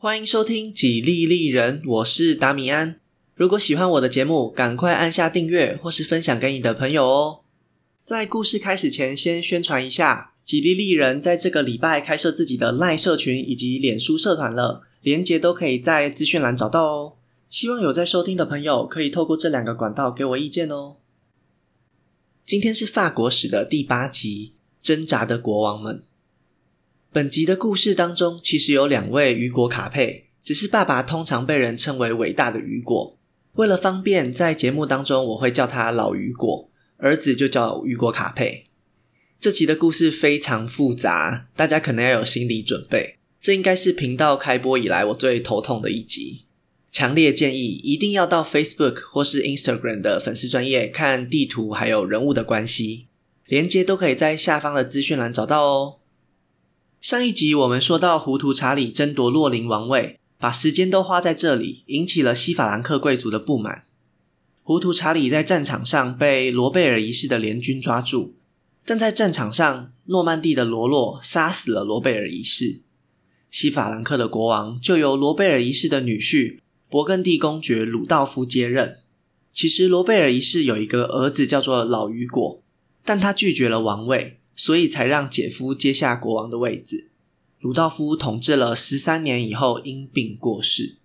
欢迎收听《几利利人》，我是达米安。如果喜欢我的节目，赶快按下订阅或是分享给你的朋友哦。在故事开始前，先宣传一下，《几利利人》在这个礼拜开设自己的 LINE 社群以及脸书社团了，连结都可以在资讯栏找到哦。希望有在收听的朋友可以透过这两个管道给我意见哦。今天是法国史的第八集，挣扎的国王们。本集的故事当中，其实有两位雨果卡佩，只是爸爸通常被人称为伟大的雨果。为了方便，在节目当中我会叫他老雨果，儿子就叫雨果卡佩。这集的故事非常复杂，大家可能要有心理准备。这应该是频道开播以来我最头痛的一集，强烈建议一定要到 Facebook 或是 Instagram 的粉丝专页看地图还有人物的关系，连接都可以在下方的资讯栏找到哦。上一集我们说到，糊涂查理争夺洛林王位，把时间都花在这里，引起了西法兰克贵族的不满。糊涂查理在战场上被罗贝尔一世的联军抓住，但在战场上，诺曼第的罗洛杀死了罗贝尔一世。西法兰克的国王就由罗贝尔一世的女婿勃艮第公爵鲁道夫接任。其实罗贝尔一世有一个儿子叫做老雨果，但他拒绝了王位。所以才让姐夫接下国王的位子。鲁道夫统治了十三年以后，因病过世。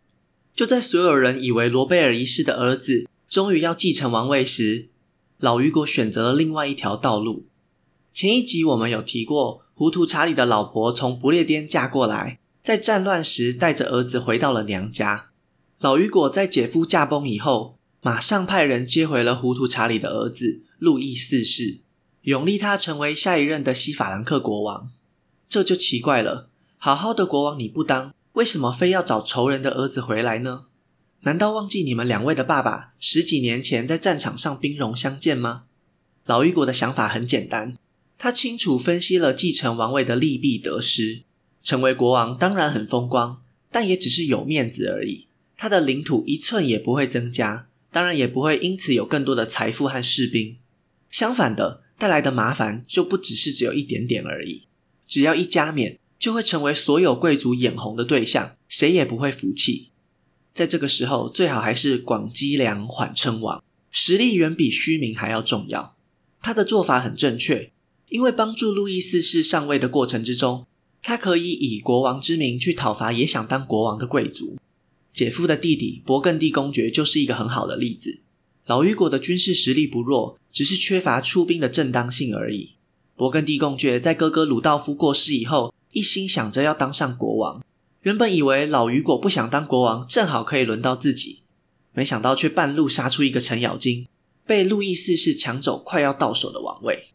就在所有人以为罗贝尔一世的儿子终于要继承王位时，老雨果选择了另外一条道路。前一集我们有提过，糊涂查理的老婆从不列颠嫁过来，在战乱时带着儿子回到了娘家。老雨果在姐夫驾崩以后，马上派人接回了糊涂查理的儿子路易四世。永立他成为下一任的西法兰克国王，这就奇怪了。好好的国王你不当，为什么非要找仇人的儿子回来呢？难道忘记你们两位的爸爸十几年前在战场上兵戎相见吗？老雨果的想法很简单，他清楚分析了继承王位的利弊得失。成为国王当然很风光，但也只是有面子而已。他的领土一寸也不会增加，当然也不会因此有更多的财富和士兵。相反的。带来的麻烦就不只是只有一点点而已，只要一加冕，就会成为所有贵族眼红的对象，谁也不会服气。在这个时候，最好还是广积粮，缓称王，实力远比虚名还要重要。他的做法很正确，因为帮助路易四世上位的过程之中，他可以以国王之名去讨伐也想当国王的贵族。姐夫的弟弟勃艮第公爵就是一个很好的例子。老雨果的军事实力不弱。只是缺乏出兵的正当性而已。勃艮第公爵在哥哥鲁道夫过世以后，一心想着要当上国王。原本以为老雨果不想当国王，正好可以轮到自己，没想到却半路杀出一个程咬金，被路易四世抢走快要到手的王位。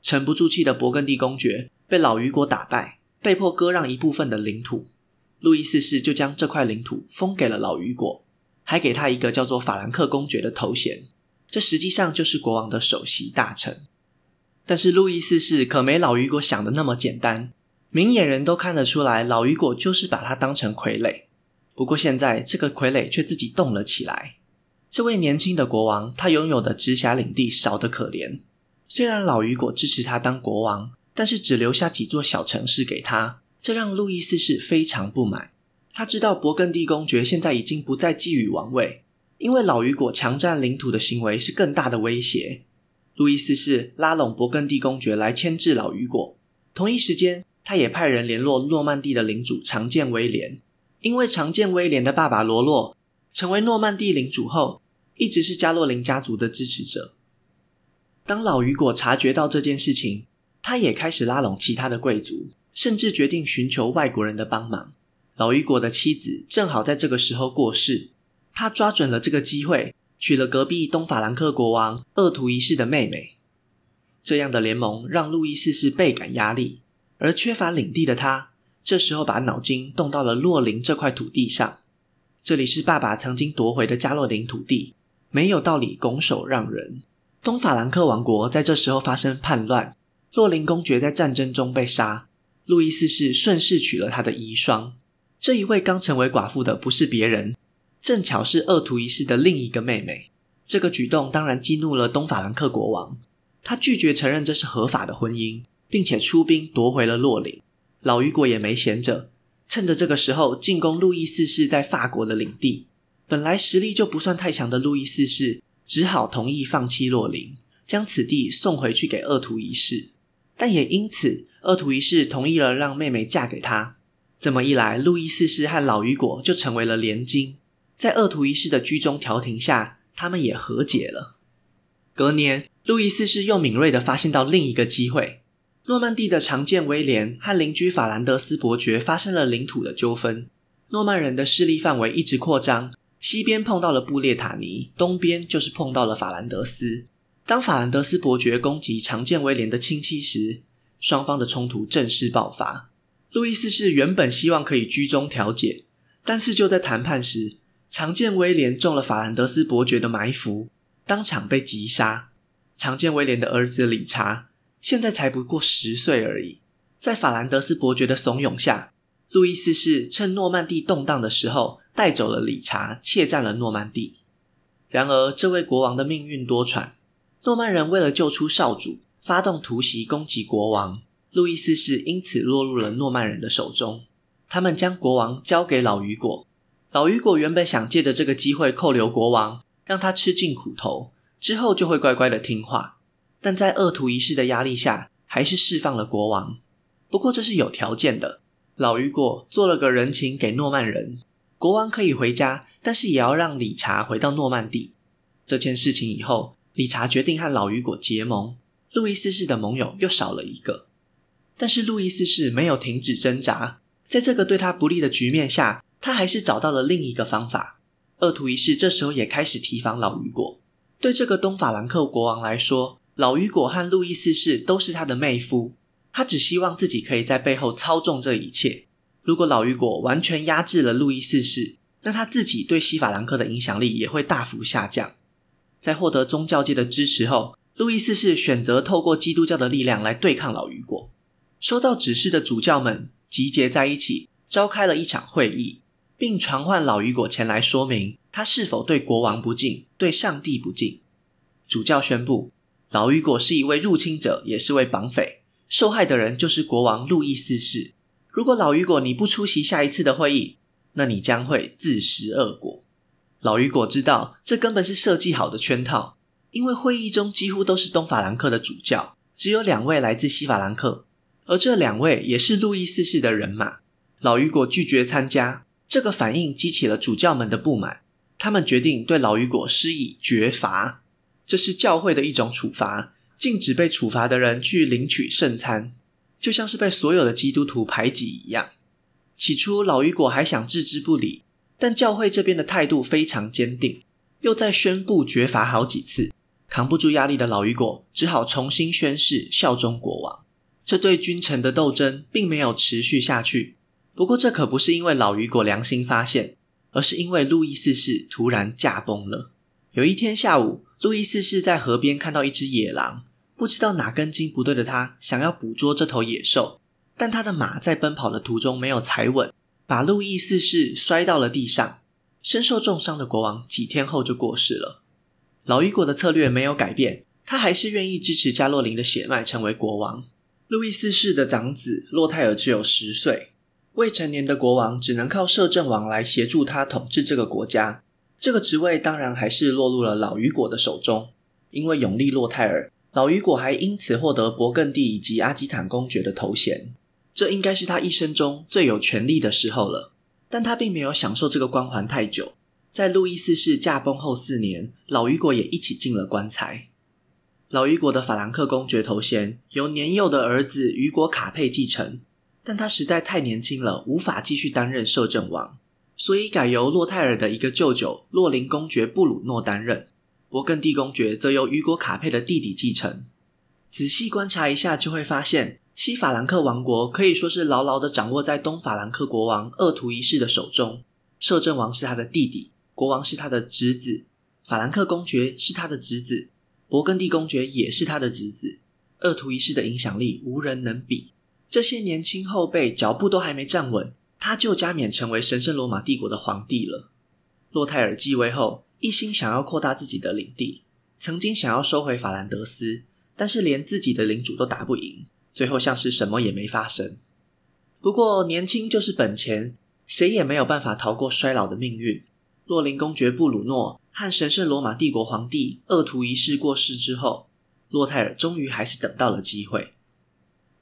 沉不住气的勃艮第公爵被老雨果打败，被迫割让一部分的领土。路易四世就将这块领土封给了老雨果，还给他一个叫做法兰克公爵的头衔。这实际上就是国王的首席大臣，但是路易四世可没老雨果想的那么简单。明眼人都看得出来，老雨果就是把他当成傀儡。不过现在这个傀儡却自己动了起来。这位年轻的国王，他拥有的直辖领地少得可怜。虽然老雨果支持他当国王，但是只留下几座小城市给他，这让路易四世非常不满。他知道勃艮第公爵现在已经不再觊觎王位。因为老雨果强占领土的行为是更大的威胁，路易四世拉拢勃艮第公爵来牵制老雨果。同一时间，他也派人联络诺曼第的领主常剑威廉，因为常剑威廉的爸爸罗洛成为诺曼第领主后，一直是加洛林家族的支持者。当老雨果察觉到这件事情，他也开始拉拢其他的贵族，甚至决定寻求外国人的帮忙。老雨果的妻子正好在这个时候过世。他抓准了这个机会，娶了隔壁东法兰克国王鄂图一世的妹妹。这样的联盟让路易四世倍感压力，而缺乏领地的他，这时候把脑筋动到了洛林这块土地上。这里是爸爸曾经夺回的加洛林土地，没有道理拱手让人。东法兰克王国在这时候发生叛乱，洛林公爵在战争中被杀，路易四世顺势娶了他的遗孀。这一位刚成为寡妇的不是别人。正巧是鄂图一世的另一个妹妹，这个举动当然激怒了东法兰克国王，他拒绝承认这是合法的婚姻，并且出兵夺回了洛林。老雨果也没闲着，趁着这个时候进攻路易四世在法国的领地。本来实力就不算太强的路易四世，只好同意放弃洛林，将此地送回去给鄂图一世。但也因此，鄂图一世同意了让妹妹嫁给他。这么一来，路易四世和老雨果就成为了联金。在鄂图一世的居中调停下，他们也和解了。隔年，路易四世又敏锐地发现到另一个机会：诺曼第的长剑威廉和邻居法兰德斯伯爵发生了领土的纠纷。诺曼人的势力范围一直扩张，西边碰到了布列塔尼，东边就是碰到了法兰德斯。当法兰德斯伯爵攻击长剑威廉的亲戚时，双方的冲突正式爆发。路易四世原本希望可以居中调解，但是就在谈判时，常见威廉中了法兰德斯伯爵的埋伏，当场被击杀。常见威廉的儿子理查现在才不过十岁而已，在法兰德斯伯爵的怂恿下，路易四世趁诺曼第动荡的时候带走了理查，窃占了诺曼第。然而，这位国王的命运多舛，诺曼人为了救出少主，发动突袭攻击国王，路易四世因此落入了诺曼人的手中。他们将国王交给老雨果。老雨果原本想借着这个机会扣留国王，让他吃尽苦头，之后就会乖乖的听话。但在鄂图一世的压力下，还是释放了国王。不过这是有条件的，老雨果做了个人情给诺曼人，国王可以回家，但是也要让理查回到诺曼底。这件事情以后，理查决定和老雨果结盟，路易四世的盟友又少了一个。但是路易四世没有停止挣扎，在这个对他不利的局面下。他还是找到了另一个方法。鄂图一世这时候也开始提防老雨果。对这个东法兰克国王来说，老雨果和路易四世都是他的妹夫。他只希望自己可以在背后操纵这一切。如果老雨果完全压制了路易四世，那他自己对西法兰克的影响力也会大幅下降。在获得宗教界的支持后，路易四世选择透过基督教的力量来对抗老雨果。收到指示的主教们集结在一起，召开了一场会议。并传唤老雨果前来说明他是否对国王不敬，对上帝不敬。主教宣布，老雨果是一位入侵者，也是位绑匪，受害的人就是国王路易四世。如果老雨果你不出席下一次的会议，那你将会自食恶果。老雨果知道这根本是设计好的圈套，因为会议中几乎都是东法兰克的主教，只有两位来自西法兰克，而这两位也是路易四世的人马。老雨果拒绝参加。这个反应激起了主教们的不满，他们决定对老雨果施以绝罚。这是教会的一种处罚，禁止被处罚的人去领取圣餐，就像是被所有的基督徒排挤一样。起初，老雨果还想置之不理，但教会这边的态度非常坚定，又再宣布绝罚好几次，扛不住压力的老雨果只好重新宣誓效忠国王。这对君臣的斗争并没有持续下去。不过，这可不是因为老雨果良心发现，而是因为路易四世突然驾崩了。有一天下午，路易四世在河边看到一只野狼，不知道哪根筋不对的他想要捕捉这头野兽，但他的马在奔跑的途中没有踩稳，把路易四世摔到了地上。身受重伤的国王几天后就过世了。老雨果的策略没有改变，他还是愿意支持加洛林的血脉成为国王。路易四世的长子洛泰尔只有十岁。未成年的国王只能靠摄政王来协助他统治这个国家，这个职位当然还是落入了老雨果的手中。因为永利洛泰尔，老雨果还因此获得勃艮第以及阿基坦公爵的头衔，这应该是他一生中最有权力的时候了。但他并没有享受这个光环太久，在路易四世驾崩后四年，老雨果也一起进了棺材。老雨果的法兰克公爵头衔由年幼的儿子雨果卡佩继承。但他实在太年轻了，无法继续担任摄政王，所以改由洛泰尔的一个舅舅洛林公爵布鲁诺担任。勃艮第公爵则由雨果卡佩的弟弟继承。仔细观察一下，就会发现西法兰克王国可以说是牢牢地掌握在东法兰克国王厄图一世的手中。摄政王是他的弟弟，国王是他的侄子，法兰克公爵是他的侄子，勃艮第公爵也是他的侄子。厄图一世的影响力无人能比。这些年轻后辈脚步都还没站稳，他就加冕成为神圣罗马帝国的皇帝了。洛泰尔继位后，一心想要扩大自己的领地，曾经想要收回法兰德斯，但是连自己的领主都打不赢，最后像是什么也没发生。不过年轻就是本钱，谁也没有办法逃过衰老的命运。洛林公爵布鲁诺和神圣罗马帝国皇帝鄂图一世过世之后，洛泰尔终于还是等到了机会。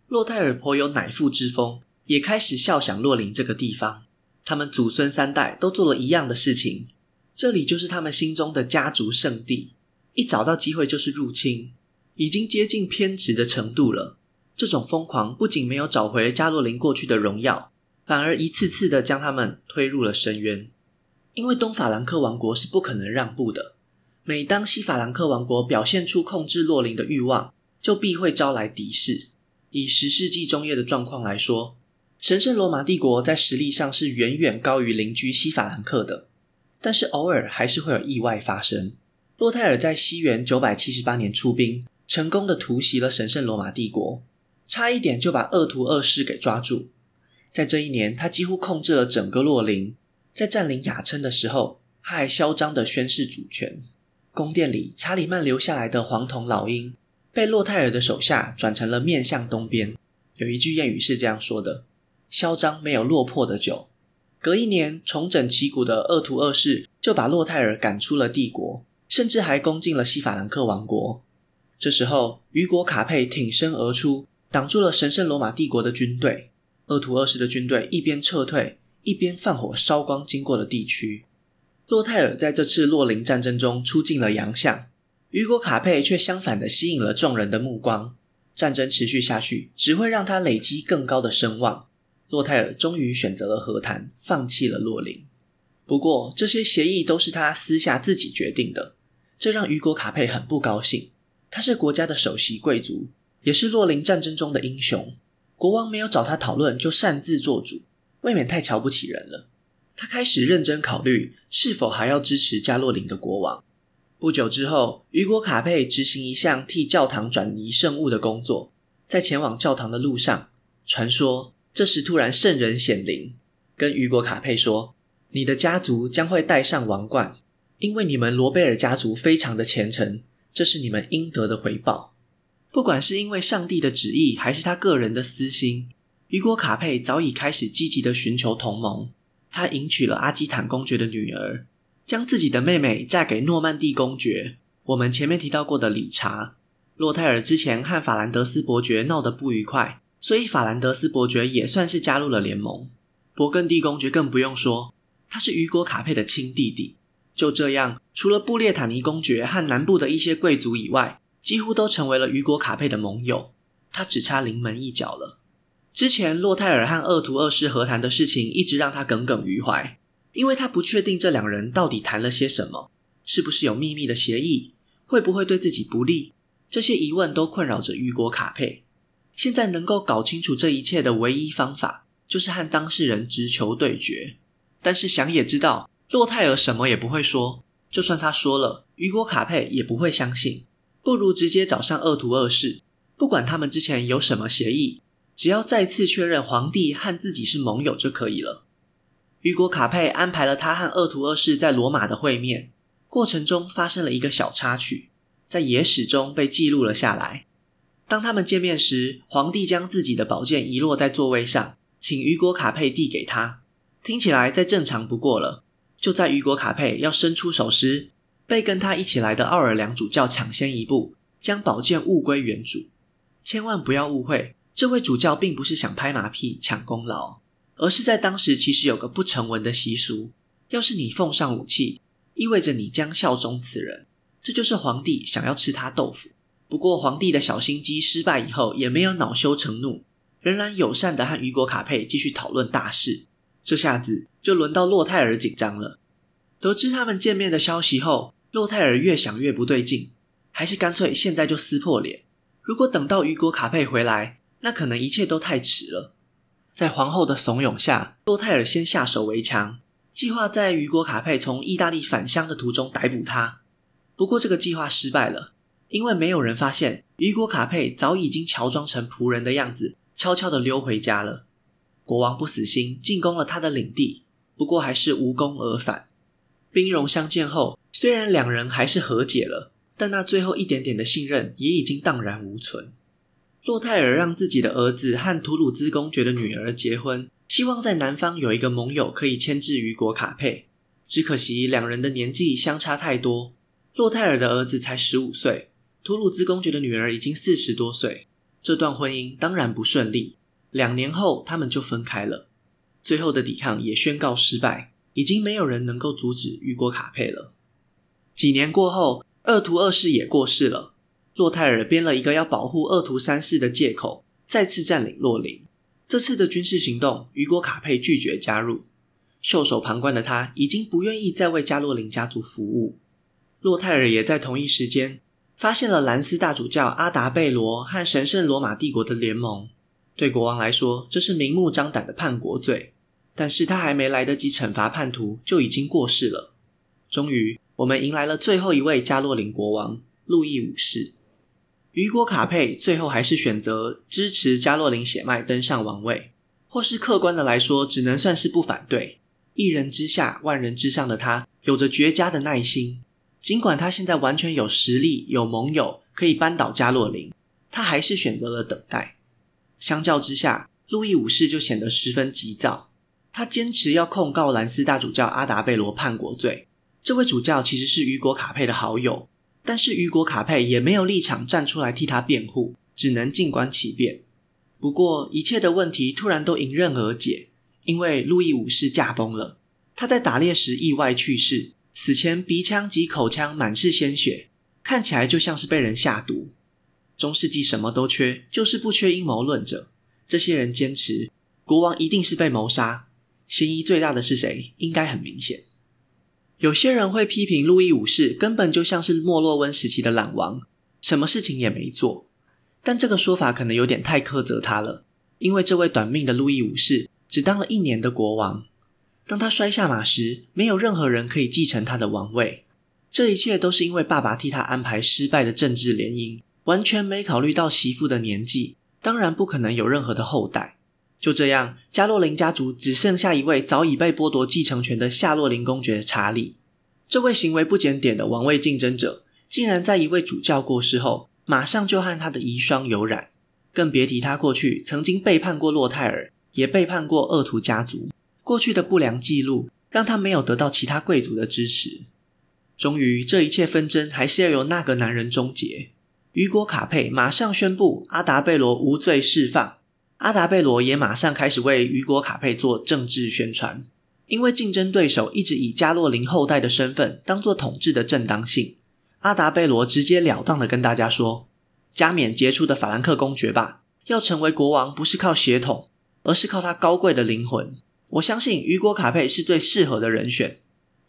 洛泰尔颇有乃父之风，也开始肖想洛林这个地方。他们祖孙三代都做了一样的事情，这里就是他们心中的家族圣地。一找到机会就是入侵，已经接近偏执的程度了。这种疯狂不仅没有找回加洛林过去的荣耀，反而一次次的将他们推入了深渊。因为东法兰克王国是不可能让步的。每当西法兰克王国表现出控制洛林的欲望，就必会招来敌视。以十世纪中叶的状况来说，神圣罗马帝国在实力上是远远高于邻居西法兰克的，但是偶尔还是会有意外发生。洛泰尔在西元九百七十八年出兵，成功的突袭了神圣罗马帝国，差一点就把鄂图二世给抓住。在这一年，他几乎控制了整个洛林。在占领雅琛的时候，他还嚣张地宣示主权。宫殿里，查理曼留下来的黄铜老鹰被洛泰尔的手下转成了面向东边。有一句谚语是这样说的：“嚣张没有落魄的久。”隔一年，重整旗鼓的鄂图二世就把洛泰尔赶出了帝国，甚至还攻进了西法兰克王国。这时候，雨果卡佩挺身而出，挡住了神圣罗马帝国的军队。鄂图二世的军队一边撤退。一边放火烧光经过的地区，洛泰尔在这次洛林战争中出尽了洋相，雨果卡佩却相反的吸引了众人的目光。战争持续下去，只会让他累积更高的声望。洛泰尔终于选择了和谈，放弃了洛林。不过，这些协议都是他私下自己决定的，这让雨果卡佩很不高兴。他是国家的首席贵族，也是洛林战争中的英雄。国王没有找他讨论，就擅自做主。未免太瞧不起人了。他开始认真考虑是否还要支持加洛林的国王。不久之后，雨果卡佩执行一项替教堂转移圣物的工作。在前往教堂的路上，传说这时突然圣人显灵，跟雨果卡佩说：“你的家族将会戴上王冠，因为你们罗贝尔家族非常的虔诚，这是你们应得的回报。不管是因为上帝的旨意，还是他个人的私心。”雨果卡佩早已开始积极地寻求同盟，他迎娶了阿基坦公爵的女儿，将自己的妹妹嫁给诺曼第公爵。我们前面提到过的理查，洛泰尔之前和法兰德斯伯爵闹得不愉快，所以法兰德斯伯爵也算是加入了联盟。勃艮第公爵更不用说，他是雨果卡佩的亲弟弟。就这样，除了布列塔尼公爵和南部的一些贵族以外，几乎都成为了雨果卡佩的盟友。他只差临门一脚了。之前洛泰尔和鄂图二世和谈的事情一直让他耿耿于怀，因为他不确定这两人到底谈了些什么，是不是有秘密的协议，会不会对自己不利，这些疑问都困扰着雨果卡佩。现在能够搞清楚这一切的唯一方法，就是和当事人直球对决。但是想也知道，洛泰尔什么也不会说，就算他说了，雨果卡佩也不会相信。不如直接找上二图二世，不管他们之前有什么协议。只要再次确认皇帝和自己是盟友就可以了。雨果卡佩安排了他和鄂图二世在罗马的会面，过程中发生了一个小插曲，在野史中被记录了下来。当他们见面时，皇帝将自己的宝剑遗落在座位上，请雨果卡佩递给他，听起来再正常不过了。就在雨果卡佩要伸出手时，被跟他一起来的奥尔良主教抢先一步，将宝剑物归原主。千万不要误会。这位主教并不是想拍马屁抢功劳，而是在当时其实有个不成文的习俗：要是你奉上武器，意味着你将效忠此人。这就是皇帝想要吃他豆腐。不过皇帝的小心机失败以后，也没有恼羞成怒，仍然友善地和雨果卡佩继续讨论大事。这下子就轮到洛泰尔紧张了。得知他们见面的消息后，洛泰尔越想越不对劲，还是干脆现在就撕破脸。如果等到雨果卡佩回来，那可能一切都太迟了。在皇后的怂恿下，洛泰尔先下手为强，计划在雨果卡佩从意大利返乡的途中逮捕他。不过这个计划失败了，因为没有人发现雨果卡佩早已经乔装成仆人的样子，悄悄地溜回家了。国王不死心，进攻了他的领地，不过还是无功而返。兵戎相见后，虽然两人还是和解了，但那最后一点点的信任也已经荡然无存。洛泰尔让自己的儿子和图鲁兹公爵的女儿结婚，希望在南方有一个盟友可以牵制雨果卡佩。只可惜两人的年纪相差太多，洛泰尔的儿子才十五岁，图鲁兹公爵的女儿已经四十多岁。这段婚姻当然不顺利，两年后他们就分开了。最后的抵抗也宣告失败，已经没有人能够阻止雨果卡佩了。几年过后，二图二世也过世了。洛泰尔编了一个要保护鄂图三世的借口，再次占领洛林。这次的军事行动，雨果卡佩拒绝加入。袖手旁观的他，已经不愿意再为加洛林家族服务。洛泰尔也在同一时间发现了兰斯大主教阿达贝罗和神圣罗马帝国的联盟。对国王来说，这是明目张胆的叛国罪。但是他还没来得及惩罚叛徒，就已经过世了。终于，我们迎来了最后一位加洛林国王——路易五世。雨果卡佩最后还是选择支持加洛林血脉登上王位，或是客观的来说，只能算是不反对。一人之下，万人之上的他，有着绝佳的耐心。尽管他现在完全有实力、有盟友可以扳倒加洛林，他还是选择了等待。相较之下，路易五世就显得十分急躁。他坚持要控告兰斯大主教阿达贝罗叛国罪。这位主教其实是雨果卡佩的好友。但是雨果卡佩也没有立场站出来替他辩护，只能静观其变。不过，一切的问题突然都迎刃而解，因为路易五世驾崩了。他在打猎时意外去世，死前鼻腔及口腔满是鲜血，看起来就像是被人下毒。中世纪什么都缺，就是不缺阴谋论者。这些人坚持国王一定是被谋杀，嫌疑最大的是谁？应该很明显。有些人会批评路易五世根本就像是莫洛温时期的懒王，什么事情也没做。但这个说法可能有点太苛责他了，因为这位短命的路易五世只当了一年的国王。当他摔下马时，没有任何人可以继承他的王位。这一切都是因为爸爸替他安排失败的政治联姻，完全没考虑到媳妇的年纪，当然不可能有任何的后代。就这样，加洛林家族只剩下一位早已被剥夺继承权的夏洛林公爵查理。这位行为不检点的王位竞争者，竟然在一位主教过世后，马上就和他的遗孀有染，更别提他过去曾经背叛过洛泰尔，也背叛过恶徒家族。过去的不良记录让他没有得到其他贵族的支持。终于，这一切纷争还是要由那个男人终结。雨果卡佩马上宣布阿达贝罗无罪释放。阿达贝罗也马上开始为雨果卡佩做政治宣传，因为竞争对手一直以加洛林后代的身份当做统治的正当性。阿达贝罗直截了当的跟大家说：“加冕杰出的法兰克公爵吧，要成为国王不是靠血统，而是靠他高贵的灵魂。我相信雨果卡佩是最适合的人选。”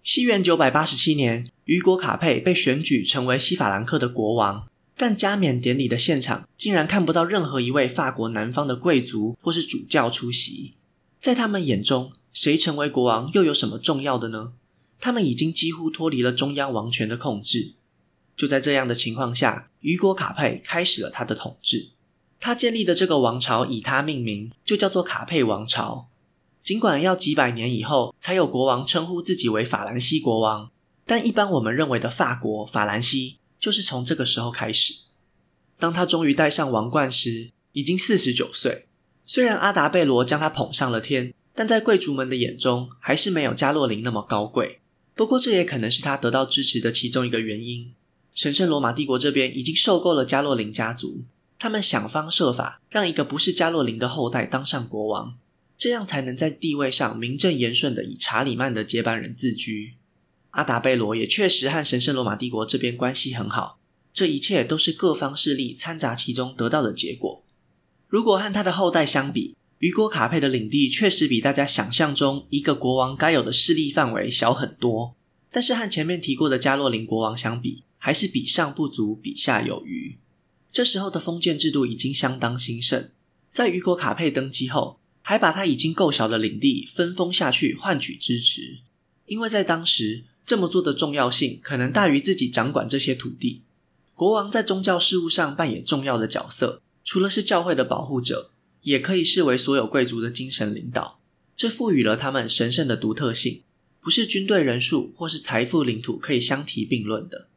西元九百八十七年，雨果卡佩被选举成为西法兰克的国王。但加冕典礼的现场竟然看不到任何一位法国南方的贵族或是主教出席。在他们眼中，谁成为国王又有什么重要的呢？他们已经几乎脱离了中央王权的控制。就在这样的情况下，雨果卡佩开始了他的统治。他建立的这个王朝以他命名，就叫做卡佩王朝。尽管要几百年以后才有国王称呼自己为法兰西国王，但一般我们认为的法国法兰西。就是从这个时候开始，当他终于戴上王冠时，已经四十九岁。虽然阿达贝罗将他捧上了天，但在贵族们的眼中，还是没有加洛林那么高贵。不过，这也可能是他得到支持的其中一个原因。神圣罗马帝国这边已经受够了加洛林家族，他们想方设法让一个不是加洛林的后代当上国王，这样才能在地位上名正言顺地以查理曼的接班人自居。阿达贝罗也确实和神圣罗马帝国这边关系很好，这一切都是各方势力掺杂其中得到的结果。如果和他的后代相比，雨果卡佩的领地确实比大家想象中一个国王该有的势力范围小很多，但是和前面提过的加洛林国王相比，还是比上不足，比下有余。这时候的封建制度已经相当兴盛，在雨果卡佩登基后，还把他已经够小的领地分封下去，换取支持，因为在当时。这么做的重要性可能大于自己掌管这些土地。国王在宗教事务上扮演重要的角色，除了是教会的保护者，也可以视为所有贵族的精神领导。这赋予了他们神圣的独特性，不是军队人数或是财富领土可以相提并论的。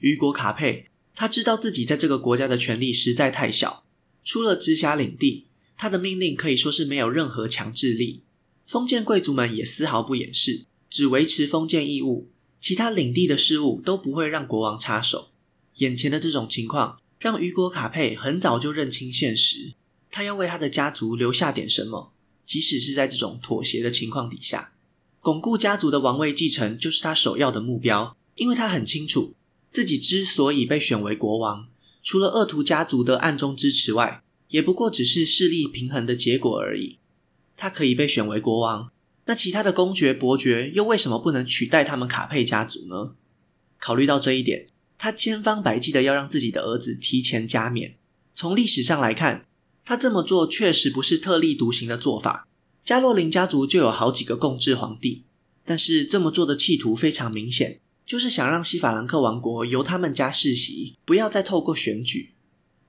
雨果卡佩，他知道自己在这个国家的权力实在太小，除了直辖领地，他的命令可以说是没有任何强制力。封建贵族们也丝毫不掩饰，只维持封建义务，其他领地的事务都不会让国王插手。眼前的这种情况，让雨果卡佩很早就认清现实，他要为他的家族留下点什么，即使是在这种妥协的情况底下，巩固家族的王位继承就是他首要的目标，因为他很清楚自己之所以被选为国王。除了鄂图家族的暗中支持外，也不过只是势力平衡的结果而已。他可以被选为国王，那其他的公爵、伯爵又为什么不能取代他们卡佩家族呢？考虑到这一点，他千方百计的要让自己的儿子提前加冕。从历史上来看，他这么做确实不是特立独行的做法。加洛林家族就有好几个共治皇帝，但是这么做的企图非常明显。就是想让西法兰克王国由他们家世袭，不要再透过选举。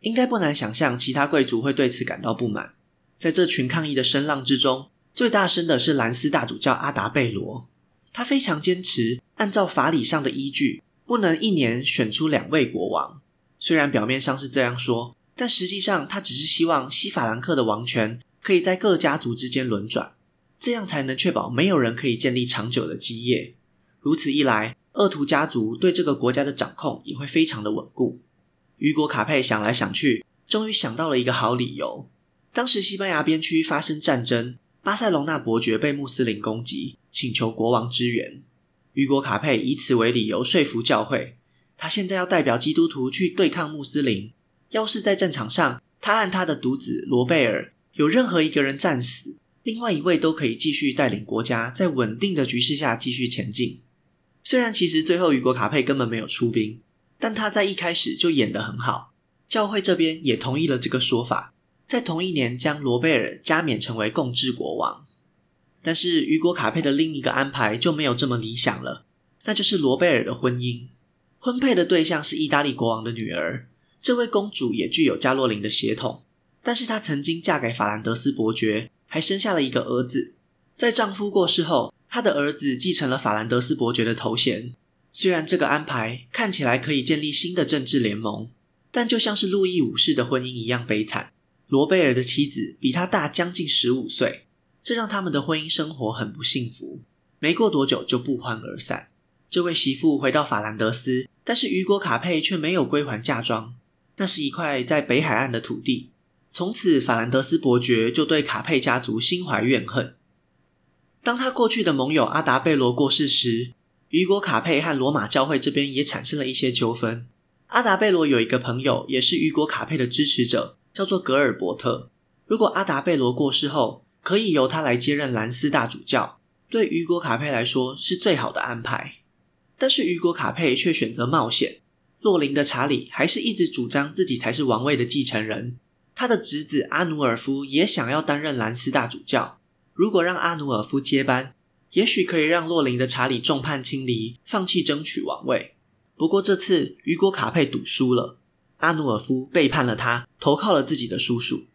应该不难想象，其他贵族会对此感到不满。在这群抗议的声浪之中，最大声的是兰斯大主教阿达贝罗。他非常坚持，按照法理上的依据，不能一年选出两位国王。虽然表面上是这样说，但实际上他只是希望西法兰克的王权可以在各家族之间轮转，这样才能确保没有人可以建立长久的基业。如此一来，鄂图家族对这个国家的掌控也会非常的稳固。雨果卡佩想来想去，终于想到了一个好理由。当时西班牙边区发生战争，巴塞隆纳伯爵被穆斯林攻击，请求国王支援。雨果卡佩以此为理由说服教会，他现在要代表基督徒去对抗穆斯林。要是在战场上，他和他的独子罗贝尔有任何一个人战死，另外一位都可以继续带领国家在稳定的局势下继续前进。虽然其实最后雨果卡佩根本没有出兵，但他在一开始就演得很好。教会这边也同意了这个说法，在同一年将罗贝尔加冕成为共治国王。但是雨果卡佩的另一个安排就没有这么理想了，那就是罗贝尔的婚姻。婚配的对象是意大利国王的女儿，这位公主也具有加洛林的血统，但是她曾经嫁给法兰德斯伯爵，还生下了一个儿子。在丈夫过世后，她的儿子继承了法兰德斯伯爵的头衔。虽然这个安排看起来可以建立新的政治联盟，但就像是路易五世的婚姻一样悲惨。罗贝尔的妻子比他大将近十五岁，这让他们的婚姻生活很不幸福。没过多久就不欢而散。这位媳妇回到法兰德斯，但是雨果卡佩却没有归还嫁妆。那是一块在北海岸的土地。从此，法兰德斯伯爵就对卡佩家族心怀怨恨。当他过去的盟友阿达贝罗过世时，雨果卡佩和罗马教会这边也产生了一些纠纷。阿达贝罗有一个朋友，也是雨果卡佩的支持者，叫做格尔伯特。如果阿达贝罗过世后，可以由他来接任兰斯大主教，对雨果卡佩来说是最好的安排。但是雨果卡佩却选择冒险。洛林的查理还是一直主张自己才是王位的继承人，他的侄子阿努尔夫也想要担任兰斯大主教。如果让阿努尔夫接班，也许可以让洛林的查理众叛亲离，放弃争取王位。不过这次雨果卡佩赌输了，阿努尔夫背叛了他，投靠了自己的叔叔。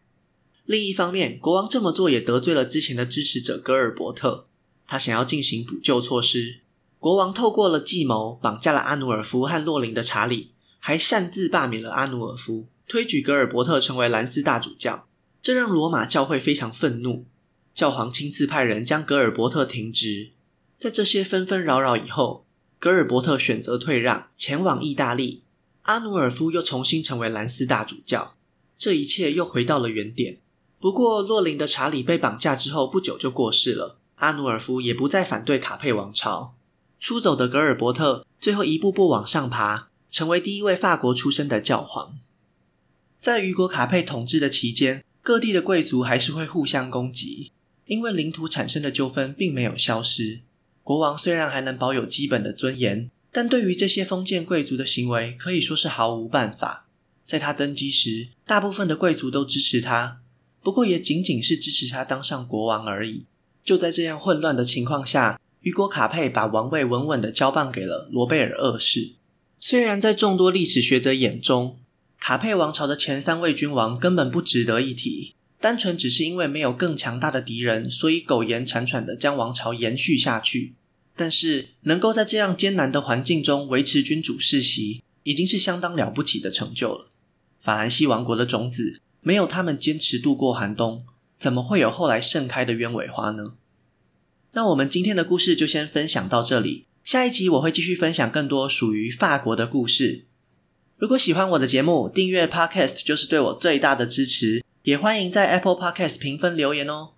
另一方面，国王这么做也得罪了之前的支持者戈尔伯特，他想要进行补救措施。国王透过了计谋，绑架了阿努尔夫和洛林的查理，还擅自罢免了阿努尔夫，推举戈尔伯特成为兰斯大主教，这让罗马教会非常愤怒。教皇亲自派人将格尔伯特停职。在这些纷纷扰扰以后，格尔伯特选择退让，前往意大利。阿努尔夫又重新成为兰斯大主教。这一切又回到了原点。不过，洛林的查理被绑架之后不久就过世了，阿努尔夫也不再反对卡佩王朝。出走的格尔伯特最后一步步往上爬，成为第一位法国出生的教皇。在雨果卡佩统治的期间，各地的贵族还是会互相攻击。因为领土产生的纠纷并没有消失，国王虽然还能保有基本的尊严，但对于这些封建贵族的行为可以说是毫无办法。在他登基时，大部分的贵族都支持他，不过也仅仅是支持他当上国王而已。就在这样混乱的情况下，雨果卡佩把王位稳稳地交棒给了罗贝尔二世。虽然在众多历史学者眼中，卡佩王朝的前三位君王根本不值得一提。单纯只是因为没有更强大的敌人，所以苟延残喘的将王朝延续下去。但是能够在这样艰难的环境中维持君主世袭，已经是相当了不起的成就了。法兰西王国的种子没有他们坚持度过寒冬，怎么会有后来盛开的鸢尾花呢？那我们今天的故事就先分享到这里，下一集我会继续分享更多属于法国的故事。如果喜欢我的节目，订阅 Podcast 就是对我最大的支持，也欢迎在 Apple Podcast 评分留言哦。